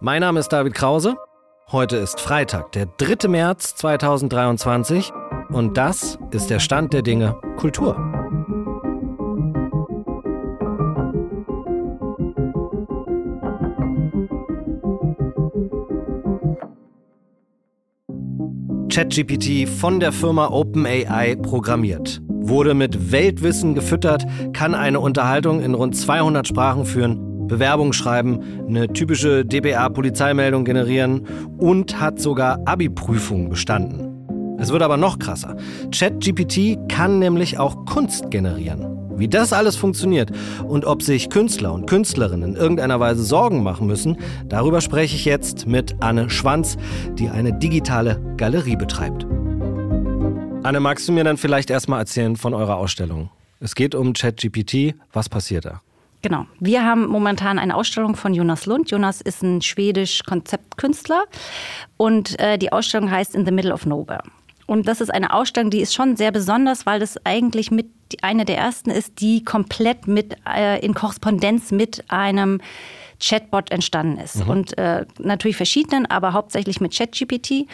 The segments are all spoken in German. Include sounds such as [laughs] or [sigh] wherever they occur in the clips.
Mein Name ist David Krause. Heute ist Freitag, der 3. März 2023 und das ist der Stand der Dinge Kultur. ChatGPT von der Firma OpenAI programmiert, wurde mit Weltwissen gefüttert, kann eine Unterhaltung in rund 200 Sprachen führen, Bewerbung schreiben, eine typische DBA-Polizeimeldung generieren und hat sogar Abi-Prüfungen bestanden. Es wird aber noch krasser. ChatGPT kann nämlich auch Kunst generieren. Wie das alles funktioniert und ob sich Künstler und Künstlerinnen in irgendeiner Weise Sorgen machen müssen, darüber spreche ich jetzt mit Anne Schwanz, die eine digitale Galerie betreibt. Anne, magst du mir dann vielleicht erstmal erzählen von eurer Ausstellung? Es geht um ChatGPT. Was passiert da? Genau. Wir haben momentan eine Ausstellung von Jonas Lund. Jonas ist ein schwedisch Konzeptkünstler und äh, die Ausstellung heißt In the Middle of Nowhere. Und das ist eine Ausstellung, die ist schon sehr besonders, weil das eigentlich mit eine der ersten ist, die komplett mit äh, in Korrespondenz mit einem Chatbot entstanden ist. Mhm. Und äh, natürlich verschiedenen, aber hauptsächlich mit ChatGPT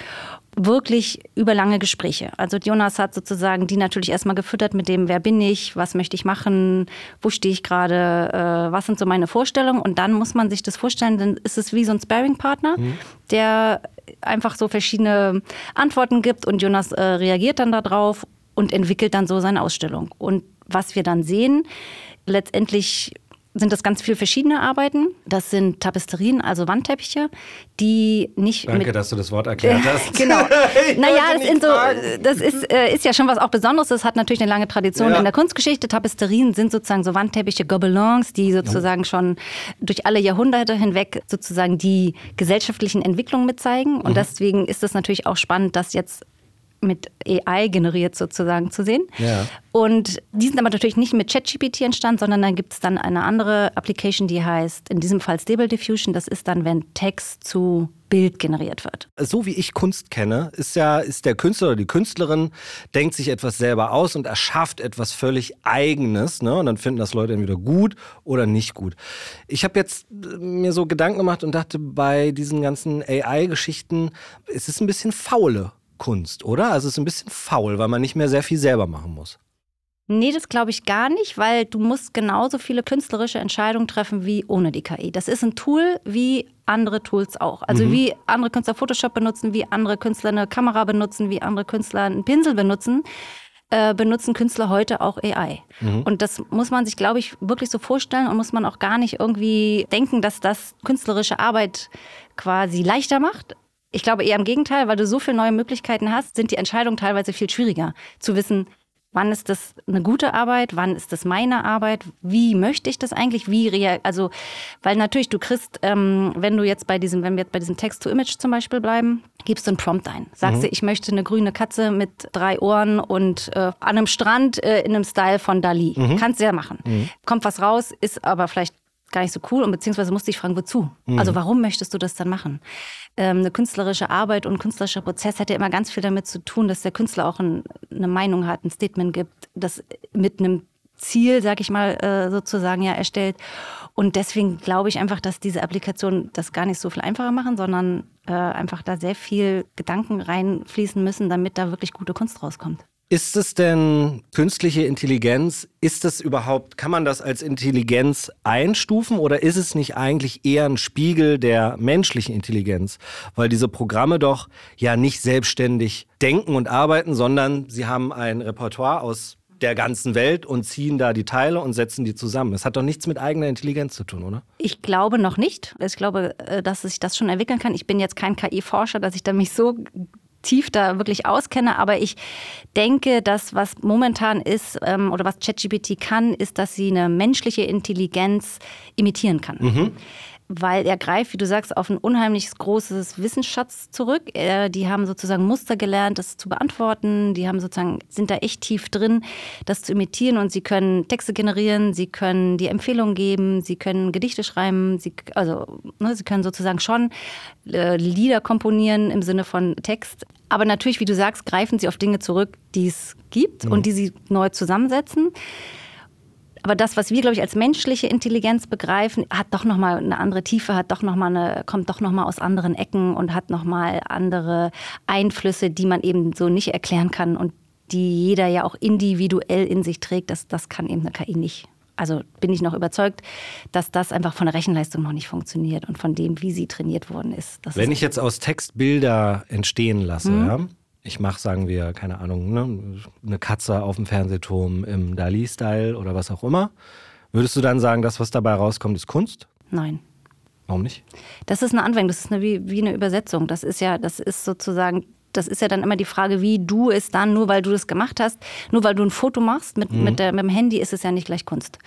wirklich über lange Gespräche. Also Jonas hat sozusagen die natürlich erstmal gefüttert mit dem, wer bin ich, was möchte ich machen, wo stehe ich gerade, äh, was sind so meine Vorstellungen. Und dann muss man sich das vorstellen, dann ist es wie so ein Sparing-Partner, mhm. der einfach so verschiedene Antworten gibt und Jonas äh, reagiert dann darauf und entwickelt dann so seine Ausstellung. Und was wir dann sehen, letztendlich sind das ganz viele verschiedene Arbeiten. Das sind Tapesterien, also Wandteppiche, die nicht. Danke, dass du das Wort erklärt [laughs] hast. genau. [laughs] naja, das, so, das ist, äh, ist ja schon was auch Besonderes. Das hat natürlich eine lange Tradition ja. in der Kunstgeschichte. Tapesterien sind sozusagen so Wandteppiche, Gobelins, die sozusagen ja. schon durch alle Jahrhunderte hinweg sozusagen die gesellschaftlichen Entwicklungen mitzeigen. Und mhm. deswegen ist es natürlich auch spannend, dass jetzt mit AI generiert sozusagen zu sehen. Ja. Und die sind aber natürlich nicht mit ChatGPT entstanden, sondern dann gibt es dann eine andere Application, die heißt in diesem Fall Stable Diffusion. Das ist dann, wenn Text zu Bild generiert wird. So wie ich Kunst kenne, ist ja ist der Künstler oder die Künstlerin denkt sich etwas selber aus und erschafft etwas völlig Eigenes, ne? Und dann finden das Leute entweder gut oder nicht gut. Ich habe jetzt mir so Gedanken gemacht und dachte, bei diesen ganzen AI-Geschichten ist es ein bisschen faule Kunst, oder? Also es ist ein bisschen faul, weil man nicht mehr sehr viel selber machen muss. Nee, das glaube ich gar nicht, weil du musst genauso viele künstlerische Entscheidungen treffen wie ohne die KI. Das ist ein Tool wie andere Tools auch. Also mhm. wie andere Künstler Photoshop benutzen, wie andere Künstler eine Kamera benutzen, wie andere Künstler einen Pinsel benutzen, äh, benutzen Künstler heute auch AI. Mhm. Und das muss man sich, glaube ich, wirklich so vorstellen und muss man auch gar nicht irgendwie denken, dass das künstlerische Arbeit quasi leichter macht. Ich glaube eher im Gegenteil, weil du so viele neue Möglichkeiten hast, sind die Entscheidungen teilweise viel schwieriger. Zu wissen, wann ist das eine gute Arbeit, wann ist das meine Arbeit, wie möchte ich das eigentlich, wie rea also, weil natürlich du kriegst, ähm, wenn du jetzt bei diesem, wenn wir jetzt bei diesem Text-to-Image zum Beispiel bleiben, gibst du einen Prompt ein. Sagst mhm. du, ich möchte eine grüne Katze mit drei Ohren und äh, an einem Strand äh, in einem Style von Dali. Mhm. Kannst du ja machen. Mhm. Kommt was raus, ist aber vielleicht gar nicht so cool und beziehungsweise musste ich fragen, wozu? Mhm. Also warum möchtest du das dann machen? Ähm, eine künstlerische Arbeit und ein künstlerischer Prozess hat ja immer ganz viel damit zu tun, dass der Künstler auch ein, eine Meinung hat, ein Statement gibt, das mit einem Ziel, sag ich mal, äh, sozusagen ja erstellt. Und deswegen glaube ich einfach, dass diese Applikationen das gar nicht so viel einfacher machen, sondern äh, einfach da sehr viel Gedanken reinfließen müssen, damit da wirklich gute Kunst rauskommt. Ist es denn künstliche Intelligenz? Ist es überhaupt, kann man das als Intelligenz einstufen oder ist es nicht eigentlich eher ein Spiegel der menschlichen Intelligenz? Weil diese Programme doch ja nicht selbstständig denken und arbeiten, sondern sie haben ein Repertoire aus der ganzen Welt und ziehen da die Teile und setzen die zusammen. Es hat doch nichts mit eigener Intelligenz zu tun, oder? Ich glaube noch nicht. Ich glaube, äh, dass sich das schon entwickeln kann. Ich bin jetzt kein KI-Forscher, dass ich da mich so tief da wirklich auskenne, aber ich denke, dass was momentan ist ähm, oder was ChatGPT kann, ist, dass sie eine menschliche Intelligenz imitieren kann. Mhm weil er greift, wie du sagst, auf ein unheimlich großes Wissensschatz zurück. Äh, die haben sozusagen Muster gelernt, das zu beantworten. Die haben sozusagen, sind da echt tief drin, das zu imitieren und sie können Texte generieren, sie können die Empfehlungen geben, sie können Gedichte schreiben, sie, also ne, sie können sozusagen schon äh, Lieder komponieren im Sinne von Text. Aber natürlich, wie du sagst, greifen sie auf Dinge zurück, die es gibt mhm. und die sie neu zusammensetzen. Aber das, was wir, glaube ich, als menschliche Intelligenz begreifen, hat doch nochmal eine andere Tiefe, hat doch noch mal eine, kommt doch nochmal aus anderen Ecken und hat nochmal andere Einflüsse, die man eben so nicht erklären kann und die jeder ja auch individuell in sich trägt. Das, das kann eben eine KI nicht. Also bin ich noch überzeugt, dass das einfach von der Rechenleistung noch nicht funktioniert und von dem, wie sie trainiert worden ist. Das Wenn ist ich jetzt aus Text Bilder entstehen lasse, mhm. ja, ich mache, sagen wir, keine Ahnung, ne, eine Katze auf dem Fernsehturm im Dali-Style oder was auch immer, würdest du dann sagen, das, was dabei rauskommt, ist Kunst? Nein. Warum nicht? Das ist eine Anwendung, das ist eine, wie, wie eine Übersetzung. Das ist ja, das ist sozusagen das ist ja dann immer die Frage, wie du es dann, nur weil du das gemacht hast, nur weil du ein Foto machst mit, mhm. mit, der, mit dem Handy, ist es ja nicht gleich Kunst.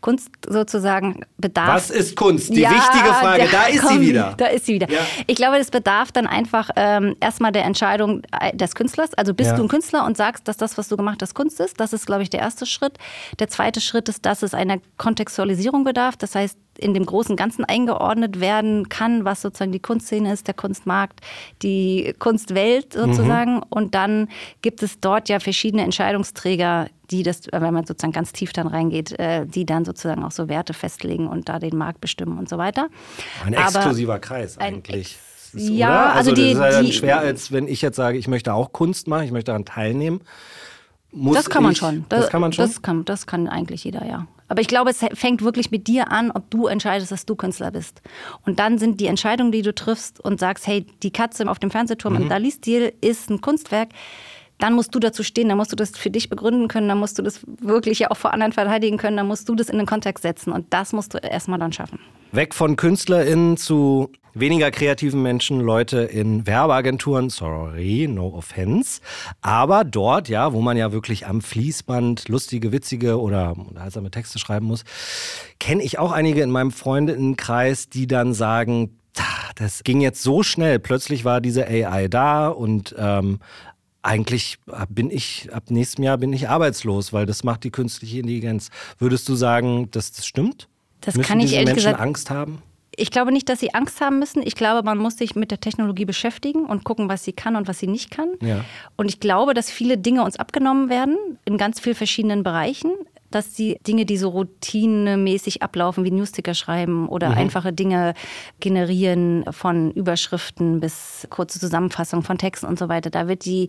Kunst sozusagen bedarf. Was ist Kunst? Die ja, wichtige Frage, da ist komm, sie wieder. Da ist sie wieder. Ja. Ich glaube, das bedarf dann einfach ähm, erstmal der Entscheidung äh, des Künstlers. Also bist ja. du ein Künstler und sagst, dass das, was du gemacht hast, Kunst ist. Das ist, glaube ich, der erste Schritt. Der zweite Schritt ist, dass es einer Kontextualisierung bedarf. Das heißt, in dem großen Ganzen eingeordnet werden kann, was sozusagen die Kunstszene ist, der Kunstmarkt, die Kunstwelt sozusagen. Mhm. Und dann gibt es dort ja verschiedene Entscheidungsträger, die das, wenn man sozusagen ganz tief dann reingeht, äh, die dann sozusagen auch so Werte festlegen und da den Markt bestimmen und so weiter. Ein exklusiver Aber Kreis eigentlich. Ist, ja, also, also die, das ist ja die, schwer, als wenn ich jetzt sage, ich möchte auch Kunst machen, ich möchte daran teilnehmen. Muss das kann man schon. Das, das, kann man schon. Das kann, das kann eigentlich jeder, ja. Aber ich glaube, es fängt wirklich mit dir an, ob du entscheidest, dass du Künstler bist. Und dann sind die Entscheidungen, die du triffst und sagst, hey, die Katze auf dem Fernsehturm mhm. im Dali-Stil ist ein Kunstwerk, dann musst du dazu stehen, dann musst du das für dich begründen können, dann musst du das wirklich ja auch vor anderen verteidigen können, dann musst du das in den Kontext setzen und das musst du erstmal dann schaffen. Weg von KünstlerInnen zu weniger kreativen Menschen, Leute in Werbeagenturen, sorry, no offense. Aber dort, ja, wo man ja wirklich am Fließband lustige, witzige oder unterhaltsame Texte schreiben muss, kenne ich auch einige in meinem Freundinnenkreis, die dann sagen, das ging jetzt so schnell. Plötzlich war diese AI da und ähm, eigentlich bin ich, ab nächstem Jahr bin ich arbeitslos, weil das macht die künstliche Intelligenz. Würdest du sagen, dass das stimmt? Das Müssen kann ich diese ehrlich Menschen gesagt Angst haben? Ich glaube nicht, dass sie Angst haben müssen. Ich glaube, man muss sich mit der Technologie beschäftigen und gucken, was sie kann und was sie nicht kann. Ja. Und ich glaube, dass viele Dinge uns abgenommen werden in ganz vielen verschiedenen Bereichen dass die Dinge, die so routinemäßig ablaufen, wie Newsticker schreiben oder mhm. einfache Dinge generieren von Überschriften bis kurze Zusammenfassung von Texten und so weiter, da wird die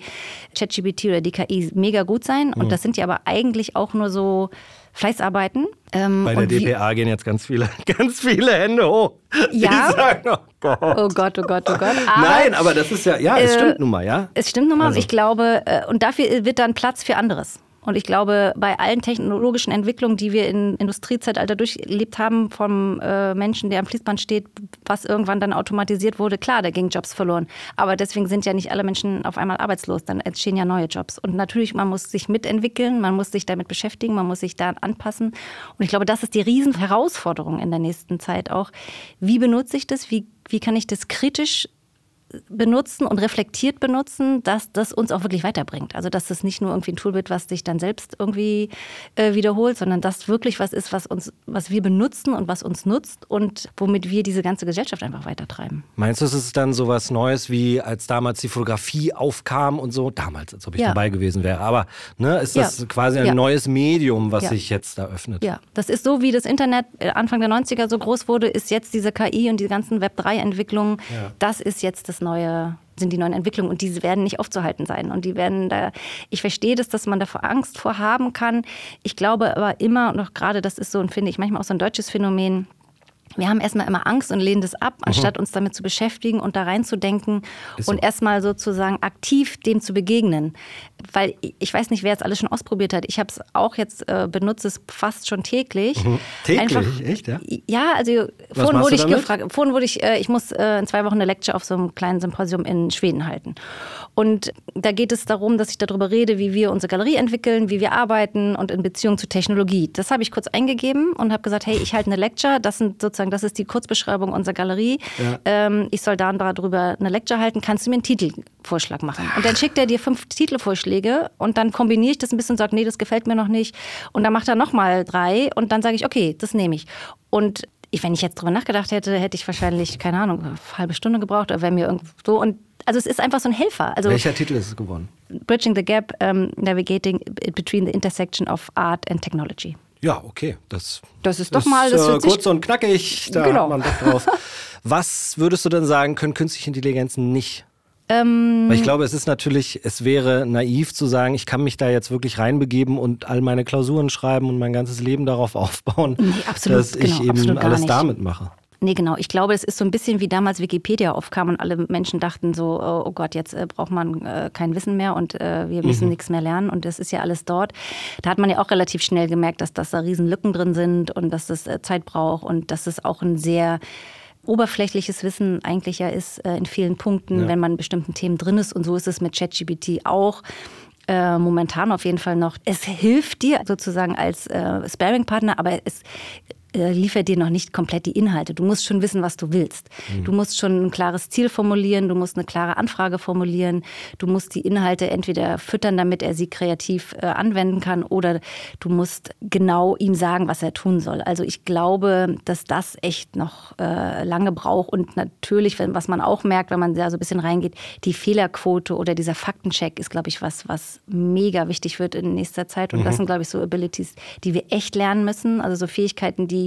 ChatGPT oder die KI mega gut sein. Und mhm. das sind ja aber eigentlich auch nur so Fleißarbeiten. Ähm, Bei der DPA gehen jetzt ganz viele, [laughs] ganz viele Hände hoch. Ja. Sagen, oh, Gott. oh Gott, oh Gott, oh Gott. [laughs] Aber, Nein, aber das ist ja, ja, es äh, stimmt nun mal, ja. Es stimmt nun mal. Also. Ich glaube, äh, und dafür wird dann Platz für anderes. Und ich glaube, bei allen technologischen Entwicklungen, die wir im Industriezeitalter durchlebt haben, vom äh, Menschen, der am Fließband steht, was irgendwann dann automatisiert wurde, klar, da gingen Jobs verloren. Aber deswegen sind ja nicht alle Menschen auf einmal arbeitslos. Dann entstehen ja neue Jobs. Und natürlich, man muss sich mitentwickeln, man muss sich damit beschäftigen, man muss sich da anpassen. Und ich glaube, das ist die Riesenherausforderung in der nächsten Zeit auch. Wie benutze ich das? Wie, wie kann ich das kritisch benutzen und reflektiert benutzen, dass das uns auch wirklich weiterbringt. Also dass das nicht nur irgendwie ein Tool wird, was sich dann selbst irgendwie äh, wiederholt, sondern dass wirklich was ist, was uns, was wir benutzen und was uns nutzt und womit wir diese ganze Gesellschaft einfach weitertreiben. Meinst du, es ist dann so was Neues, wie als damals die Fotografie aufkam und so? Damals, als ob ich ja. dabei gewesen wäre. Aber ne, ist das ja. quasi ein ja. neues Medium, was sich jetzt da öffnet? Ja, das ist so, wie das Internet äh, Anfang der 90er so groß wurde, ist jetzt diese KI und die ganzen Web3-Entwicklungen. Das ist jetzt das das neue, sind die neuen Entwicklungen und diese werden nicht aufzuhalten sein. Und die werden da, ich verstehe das, dass man davor Angst vor haben kann. Ich glaube aber immer noch gerade, das ist so und finde ich manchmal auch so ein deutsches Phänomen, wir haben erstmal immer Angst und lehnen das ab, mhm. anstatt uns damit zu beschäftigen und da reinzudenken so. und erstmal sozusagen aktiv dem zu begegnen. Weil ich weiß nicht, wer es alles schon ausprobiert hat. Ich habe es auch jetzt äh, benutzt, es fast schon täglich. Mhm. Täglich? Einfach, Echt, ja? Ja, also vorhin wurde ich gefragt, vorhin wurde ich, äh, ich muss äh, in zwei Wochen eine Lecture auf so einem kleinen Symposium in Schweden halten. Und da geht es darum, dass ich darüber rede, wie wir unsere Galerie entwickeln, wie wir arbeiten und in Beziehung zur Technologie. Das habe ich kurz eingegeben und habe gesagt, hey, ich halte eine Lecture, das sind sozusagen, das ist die Kurzbeschreibung unserer Galerie. Ja. Ähm, ich soll da und darüber eine Lecture halten, kannst du mir einen Titelvorschlag machen? Und dann schickt er dir fünf Titelvorschläge und dann kombiniere ich das ein bisschen und sage, nee, das gefällt mir noch nicht. Und dann macht er nochmal drei und dann sage ich, okay, das nehme ich. Und wenn ich jetzt drüber nachgedacht hätte, hätte ich wahrscheinlich, keine Ahnung, eine halbe Stunde gebraucht oder wäre mir irgendwo so. Und also es ist einfach so ein Helfer. Also Welcher Titel ist es geworden? Bridging the Gap, um, Navigating Between the Intersection of Art and Technology. Ja, okay. Das, das ist doch mal das äh, kurz und knackig. Da genau. hat man Bock drauf. [laughs] Was würdest du denn sagen, können künstliche Intelligenzen nicht? Ähm, Weil ich glaube, es ist natürlich, es wäre naiv zu sagen, ich kann mich da jetzt wirklich reinbegeben und all meine Klausuren schreiben und mein ganzes Leben darauf [laughs] aufbauen, Nee, absolut, dass ich genau, eben alles nicht. damit mache. Nee, genau. Ich glaube, es ist so ein bisschen wie damals Wikipedia aufkam und alle Menschen dachten so, oh oh Gott, jetzt äh, braucht man äh, kein Wissen mehr und äh, wir müssen nichts mehr lernen und das ist ja alles dort. Da hat man ja auch relativ schnell gemerkt, dass, dass da riesen Lücken drin sind und dass das Zeit braucht und dass es auch ein sehr oberflächliches Wissen eigentlich ja ist in vielen Punkten, Ja. wenn man in bestimmten Themen drin ist und so ist es mit ChatGPT auch. Momentan auf jeden Fall noch. Es hilft dir sozusagen als äh, Sparing-Partner, aber es liefert dir noch nicht komplett die Inhalte. Du musst schon wissen, was du willst. Du musst schon ein klares Ziel formulieren, du musst eine klare Anfrage formulieren, du musst die Inhalte entweder füttern, damit er sie kreativ äh, anwenden kann, oder du musst genau ihm sagen, was er tun soll. Also ich glaube, dass das echt noch äh, lange braucht und natürlich, wenn, was man auch merkt, wenn man da so ein bisschen reingeht, die Fehlerquote oder dieser Faktencheck ist, glaube ich, was, was mega wichtig wird in nächster Zeit. Und das sind, glaube ich, so Abilities, die wir echt lernen müssen. Also so Fähigkeiten, die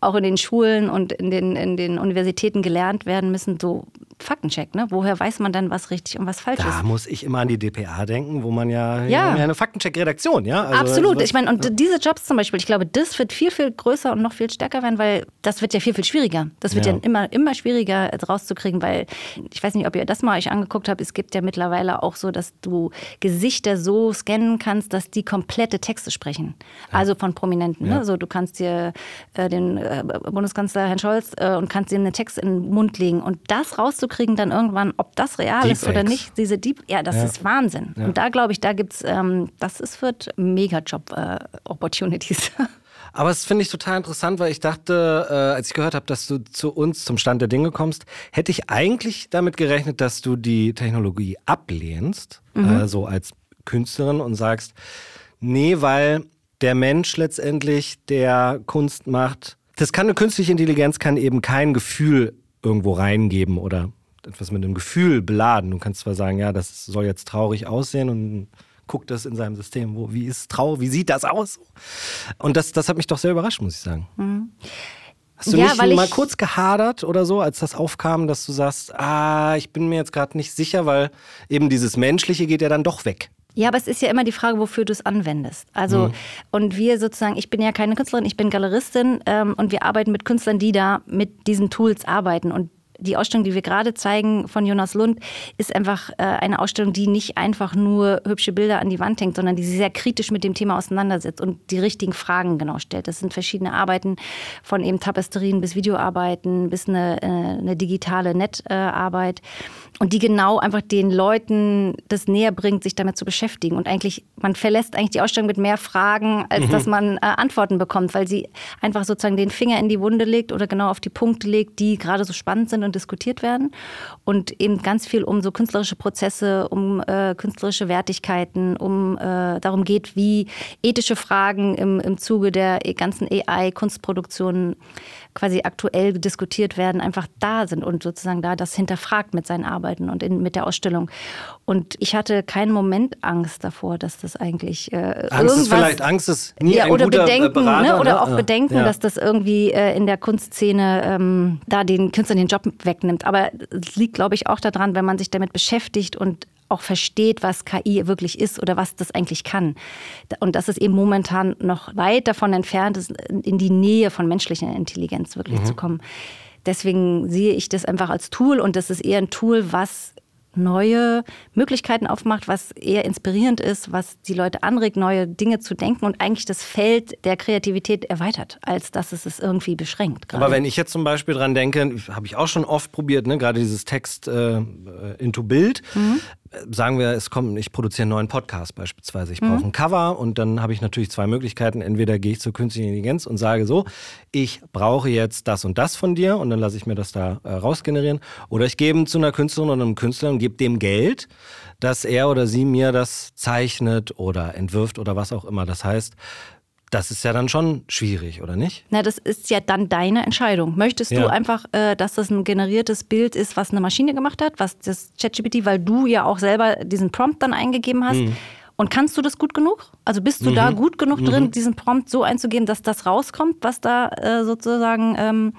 auch in den Schulen und in den, in den Universitäten gelernt werden müssen. So Faktencheck, ne? Woher weiß man dann, was richtig und was falsch Da ist? muss ich immer an die DPA denken, wo man ja, Ja. ja eine Faktencheck-Redaktion, ja? Also, Absolut. Ich meine, und diese Jobs zum Beispiel, ich glaube, das wird viel, viel größer und noch viel stärker werden, weil das wird ja viel, viel schwieriger. Das wird Ja. ja, immer, immer schwieriger rauszukriegen, weil ich weiß nicht, ob ihr das mal euch angeguckt habt. Es gibt ja mittlerweile auch so, dass du Gesichter so scannen kannst, dass die komplette Texte sprechen. Also von Prominenten. Ja. Ne? So, du kannst dir äh, den äh, Bundeskanzler Herrn Scholz äh, und kannst ihm einen Text in den Mund legen. Und das rauszukriegen dann irgendwann, ob das real ist oder nicht, diese Deep, ja, das Ja. ist Wahnsinn. Ja. Und da glaube ich, da gibt es, ähm, das ist, wird Mega-Job-Opportunities. [laughs] Aber es finde ich total interessant, weil ich dachte, äh, als ich gehört habe, dass du zu uns zum Stand der Dinge kommst, hätte ich eigentlich damit gerechnet, dass du die Technologie ablehnst, Mhm. äh, so als Künstlerin und sagst, nee, weil der Mensch letztendlich, der Kunst macht, das kann eine künstliche Intelligenz, kann eben kein Gefühl irgendwo reingeben oder etwas mit einem Gefühl beladen. Du kannst zwar sagen, ja, das soll jetzt traurig aussehen und guckt das in seinem System, wo, wie ist traurig, wie sieht das aus? Und das, das hat mich doch sehr überrascht, muss ich sagen. Hast du Mhm. Ja, nicht mal kurz gehadert oder so, als das aufkam, dass du sagst, ah, ich bin mir jetzt gerade nicht sicher, weil eben dieses Menschliche geht ja dann doch weg. Ja, aber es ist ja immer die Frage, wofür du es anwendest. Also, und wir sozusagen, ich bin ja keine Künstlerin, ich bin Galeristin ähm, und wir arbeiten mit Künstlern, die da mit diesen Tools arbeiten. Und die Ausstellung, die wir gerade zeigen von Jonas Lund, ist einfach äh, eine Ausstellung, die nicht einfach nur hübsche Bilder an die Wand hängt, sondern die sich sehr kritisch mit dem Thema auseinandersetzt und die richtigen Fragen genau stellt. Das sind verschiedene Arbeiten von eben Tapesterien bis Videoarbeiten bis eine, äh, eine digitale Netarbeit und die genau einfach den Leuten das näher bringt, sich damit zu beschäftigen. Und eigentlich, man verlässt eigentlich die Ausstellung mit mehr Fragen, als dass man äh, Antworten bekommt, weil sie einfach sozusagen den Finger in die Wunde legt oder genau auf die Punkte legt, die gerade so spannend sind und diskutiert werden. Und eben ganz viel um so künstlerische Prozesse, um äh, künstlerische Wertigkeiten, um äh, darum geht, wie ethische Fragen im, im Zuge der ganzen AI-Kunstproduktion quasi aktuell diskutiert werden, einfach da sind und sozusagen da das hinterfragt mit seinen Arbeiten und in, mit der Ausstellung. Und ich hatte keinen Moment Angst davor, dass das eigentlich äh, Angst ist vielleicht, Angst ist nie ja, ein oder guter äh, Bedenken, Berater. ne? oder ne? auch Ja. Bedenken, ja. dass das irgendwie äh, in der Kunstszene ähm, da den Künstlern den Job wegnimmt. Aber es liegt, glaube ich, auch daran, wenn man sich damit beschäftigt und auch versteht, was KI wirklich ist oder was das eigentlich kann. Und dass es eben momentan noch weit davon entfernt ist, in die Nähe von menschlicher Intelligenz Mhm. wirklich zu kommen. Deswegen sehe ich das einfach als Tool und das ist eher ein Tool, was neue Möglichkeiten aufmacht, was eher inspirierend ist, was die Leute anregt, neue Dinge zu denken und eigentlich das Feld der Kreativität erweitert, als dass es es irgendwie beschränkt. gerade. Aber wenn ich jetzt zum Beispiel dran denke, habe ich auch schon oft probiert, ne? gerade dieses Text äh, into Bild. Mhm. Sagen wir, es kommt, ich produziere einen neuen Podcast beispielsweise. Ich Mhm. brauche ein Cover und dann habe ich natürlich zwei Möglichkeiten. Entweder gehe ich zur künstlichen Intelligenz und sage so, ich brauche jetzt das und das von dir und dann lasse ich mir das da äh, rausgenerieren. Oder ich gebe zu einer Künstlerin oder einem Künstler und gebe dem Geld, dass er oder sie mir das zeichnet oder entwirft oder was auch immer. Das heißt, das ist ja dann schon schwierig, oder nicht? Na, das ist ja dann deine Entscheidung. Möchtest Ja. du einfach, äh, dass das ein generiertes Bild ist, was eine Maschine gemacht hat, was das ChatGPT, weil du ja auch selber diesen Prompt dann eingegeben hast? Und kannst du das gut genug? Also bist du mhm. da gut genug drin, mhm. diesen Prompt so einzugeben, dass das rauskommt, was da äh, sozusagen, ähm,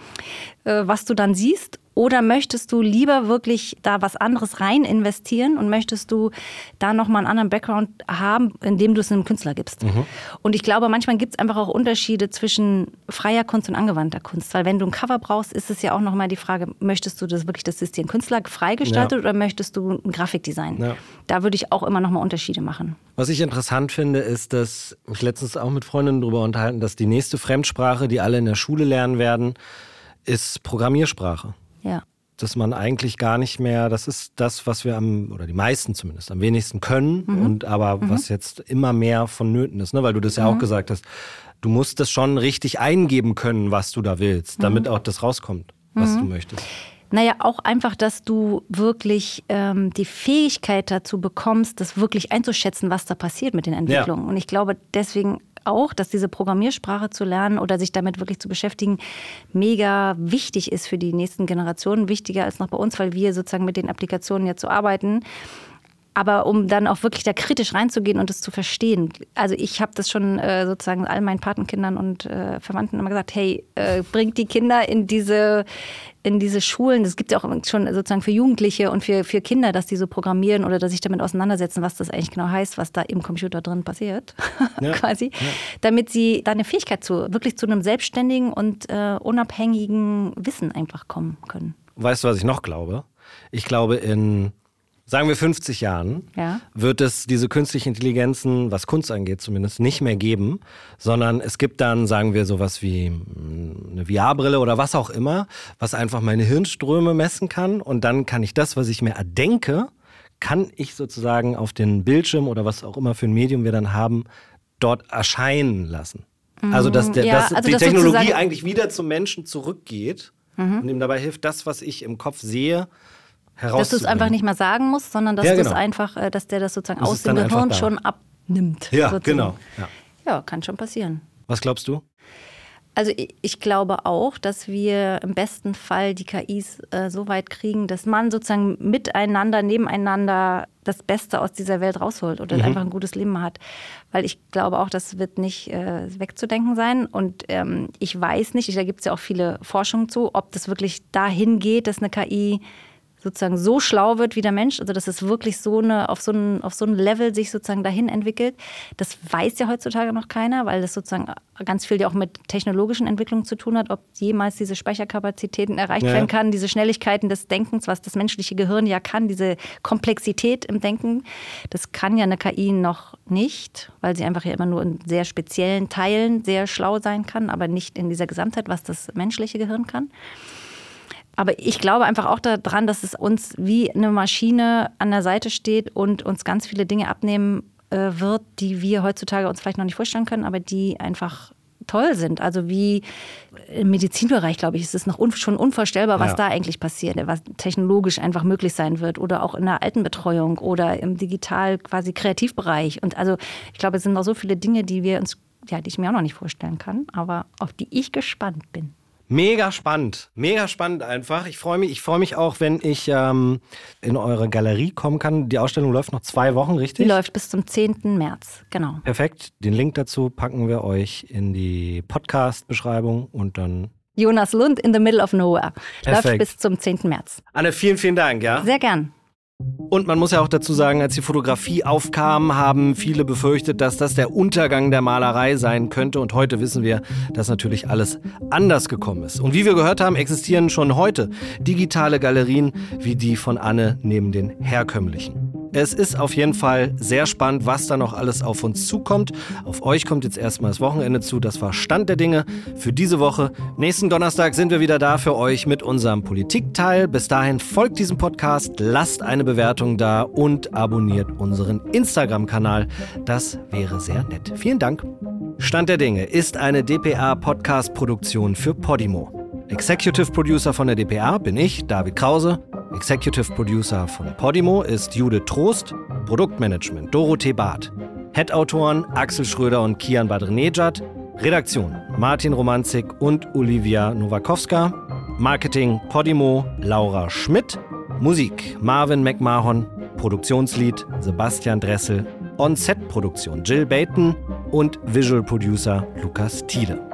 äh, was du dann siehst? Oder möchtest du lieber wirklich da was anderes rein investieren und möchtest du da nochmal einen anderen Background haben, indem du es einem Künstler gibst? Mhm. Und ich glaube, manchmal gibt es einfach auch Unterschiede zwischen freier Kunst und angewandter Kunst. Weil wenn du ein Cover brauchst, ist es ja auch nochmal die Frage, möchtest du das wirklich, dass es dir ein Künstler freigestaltet ja. oder möchtest du ein Grafikdesign? Ja. Da würde ich auch immer nochmal Unterschiede machen. Was ich interessant finde, ist, dass ich letztens auch mit Freundinnen darüber unterhalten, dass die nächste Fremdsprache, die alle in der Schule lernen werden, ist Programmiersprache. Ja. Dass man eigentlich gar nicht mehr, das ist das, was wir am, oder die meisten zumindest, am wenigsten können mhm. und aber mhm. was jetzt immer mehr vonnöten ist, ne? weil du das ja mhm. auch gesagt hast. Du musst das schon richtig eingeben können, was du da willst, damit mhm. auch das rauskommt, was du mhm. möchtest. Naja, auch einfach, dass du wirklich ähm, die Fähigkeit dazu bekommst, das wirklich einzuschätzen, was da passiert mit den Entwicklungen. Ja. Und ich glaube, deswegen auch, dass diese Programmiersprache zu lernen oder sich damit wirklich zu beschäftigen, mega wichtig ist für die nächsten Generationen, wichtiger als noch bei uns, weil wir sozusagen mit den Applikationen jetzt so arbeiten. Aber um dann auch wirklich da kritisch reinzugehen und es zu verstehen. Also ich habe das schon äh, sozusagen all meinen Patenkindern und äh, Verwandten immer gesagt, hey, äh, bringt die Kinder in diese, in diese Schulen. Das gibt ja auch schon sozusagen für Jugendliche und für, für Kinder, dass die so programmieren oder dass sich damit auseinandersetzen, was das eigentlich genau heißt, was da im Computer drin passiert, [laughs] ja. quasi. Ja. Damit sie da eine Fähigkeit zu, wirklich zu einem selbstständigen und äh, unabhängigen Wissen einfach kommen können. Weißt du, was ich noch glaube? Ich glaube, in sagen wir 50 Jahren, ja. wird es diese künstlichen Intelligenzen, was Kunst angeht zumindest, nicht mehr geben, sondern es gibt dann, sagen wir, sowas wie mm, eine VR-Brille oder was auch immer, was einfach meine Hirnströme messen kann und dann kann ich das, was ich mir erdenke, kann ich sozusagen auf den Bildschirm oder was auch immer für ein Medium wir dann haben, dort erscheinen lassen. Also dass, der, ja, dass also die das Technologie eigentlich wieder zum Menschen zurückgeht mhm. und ihm dabei hilft, das, was ich im Kopf sehe, dass du es einfach nicht mehr sagen musst, sondern dass ja, genau. einfach, äh, dass der das sozusagen das aus dem Gehirn schon abnimmt. Ja, sozusagen. genau. Ja. ja, kann schon passieren. Was glaubst du? Also ich glaube auch, dass wir im besten Fall die KIs äh, so weit kriegen, dass man sozusagen miteinander, nebeneinander das Beste aus dieser Welt rausholt oder mhm. einfach ein gutes Leben hat. Weil ich glaube auch, das wird nicht äh, wegzudenken sein. Und ähm, ich weiß nicht, da gibt es ja auch viele Forschungen zu, ob das wirklich dahin geht, dass eine KI sozusagen so schlau wird wie der Mensch, also dass es wirklich so eine, auf so ein, auf so ein Level sich sozusagen dahin entwickelt, das weiß ja heutzutage noch keiner, weil das sozusagen ganz viel ja auch mit technologischen Entwicklungen zu tun hat, ob jemals diese Speicherkapazitäten erreicht ja. werden kann, diese Schnelligkeiten des Denkens, was das menschliche Gehirn ja kann, diese Komplexität im Denken, das kann ja eine KI noch nicht, weil sie einfach ja immer nur in sehr speziellen Teilen sehr schlau sein kann, aber nicht in dieser Gesamtheit, was das menschliche Gehirn kann. Aber ich glaube einfach auch daran, dass es uns wie eine Maschine an der Seite steht und uns ganz viele Dinge abnehmen äh, wird, die wir heutzutage uns vielleicht noch nicht vorstellen können, aber die einfach toll sind. Also wie im Medizinbereich, glaube ich, ist es noch un schon unvorstellbar, was ja. da eigentlich passiert, was technologisch einfach möglich sein wird oder auch in der Altenbetreuung oder im digital quasi Kreativbereich. Und also ich glaube, es sind noch so viele Dinge, die wir uns, ja, die ich mir auch noch nicht vorstellen kann, aber auf die ich gespannt bin. Mega spannend, mega spannend einfach. Ich freue mich, ich freue mich auch, wenn ich ähm, in eure Galerie kommen kann. Die Ausstellung läuft noch zwei Wochen, richtig? Die läuft bis zum 10. März, genau. Perfekt. Den Link dazu packen wir euch in die Podcast-Beschreibung und dann. Jonas Lund in the middle of nowhere. Perfekt. Läuft bis zum 10. März. Anne, vielen, vielen Dank, ja? Sehr gern. Und man muss ja auch dazu sagen, als die Fotografie aufkam, haben viele befürchtet, dass das der Untergang der Malerei sein könnte. Und heute wissen wir, dass natürlich alles anders gekommen ist. Und wie wir gehört haben, existieren schon heute digitale Galerien wie die von Anne neben den herkömmlichen. Es ist auf jeden Fall sehr spannend, was da noch alles auf uns zukommt. Auf euch kommt jetzt erstmal das Wochenende zu. Das war Stand der Dinge für diese Woche. Nächsten Donnerstag sind wir wieder da für euch mit unserem Politikteil. Bis dahin folgt diesem Podcast, lasst eine Bewertung da und abonniert unseren Instagram-Kanal. Das wäre sehr nett. Vielen Dank. Stand der Dinge ist eine DPA-Podcast-Produktion für Podimo. Executive Producer von der DPA bin ich, David Krause. Executive Producer von Podimo ist Judith Trost, Produktmanagement Dorothee Barth, Head-Autoren Axel Schröder und Kian Badrenejad, Redaktion Martin Romanzik und Olivia Nowakowska, Marketing Podimo Laura Schmidt, Musik Marvin McMahon, Produktionslied Sebastian Dressel On-Set-Produktion Jill Baton und Visual Producer Lukas Thiele.